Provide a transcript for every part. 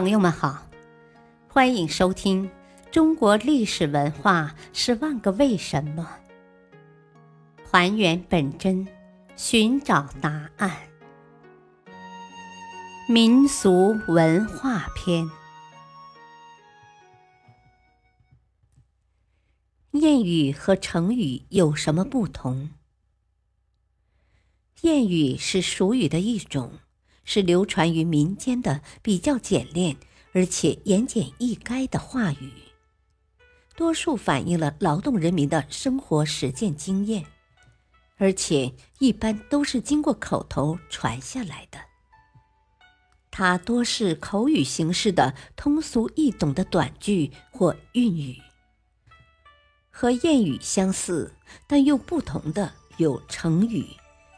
朋友们好，欢迎收听《中国历史文化十万个为什么》，还原本真，寻找答案。民俗文化篇：谚语和成语有什么不同？谚语是俗语的一种。是流传于民间的比较简练而且言简意赅的话语，多数反映了劳动人民的生活实践经验，而且一般都是经过口头传下来的。它多是口语形式的通俗易懂的短句或韵语。和谚语相似但又不同的有成语、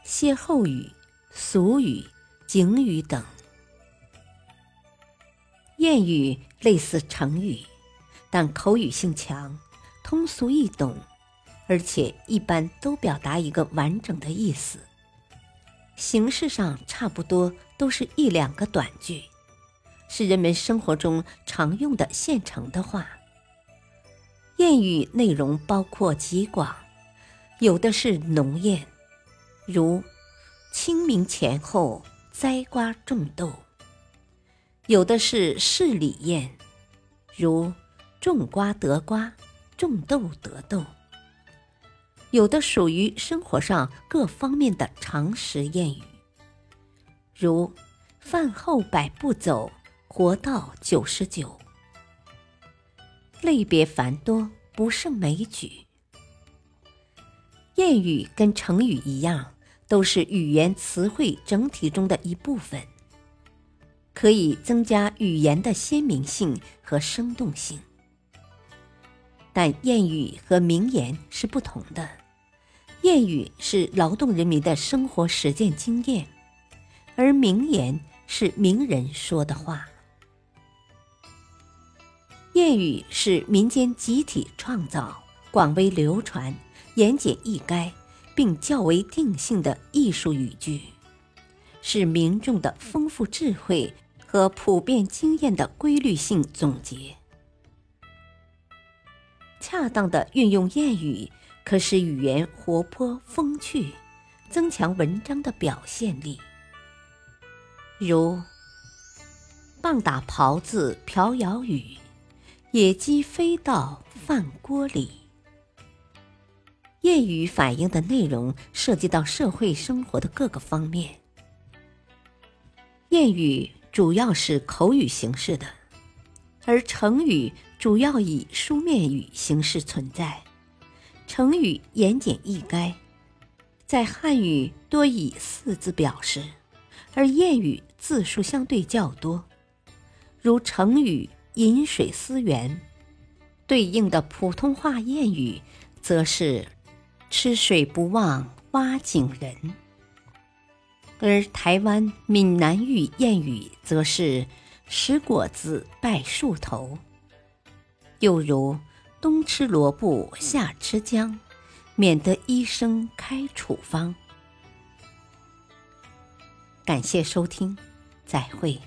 歇后语、俗语。警语等，谚语类似成语，但口语性强，通俗易懂，而且一般都表达一个完整的意思。形式上差不多都是一两个短句，是人们生活中常用的现成的话。谚语内容包括极广，有的是农谚，如清明前后。栽瓜种豆，有的是事理谚，如种瓜得瓜，种豆得豆；有的属于生活上各方面的常识谚语，如饭后百步走，活到九十九。类别繁多，不胜枚举。谚语跟成语一样。都是语言词汇整体中的一部分，可以增加语言的鲜明性和生动性。但谚语和名言是不同的，谚语是劳动人民的生活实践经验，而名言是名人说的话。谚语是民间集体创造、广为流传、言简意赅。并较为定性的艺术语句，是民众的丰富智慧和普遍经验的规律性总结。恰当的运用谚语，可使语言活泼风趣，增强文章的表现力。如“棒打狍子瓢舀雨，野鸡飞到饭锅里。”谚语反映的内容涉及到社会生活的各个方面。谚语主要是口语形式的，而成语主要以书面语形式存在。成语言简意赅，在汉语多以四字表示，而谚语字数相对较多。如成语“饮水思源”，对应的普通话谚语则是。吃水不忘挖井人，而台湾闽南语谚语则是“食果子拜树头”。又如“冬吃萝卜夏吃姜，免得医生开处方”。感谢收听，再会。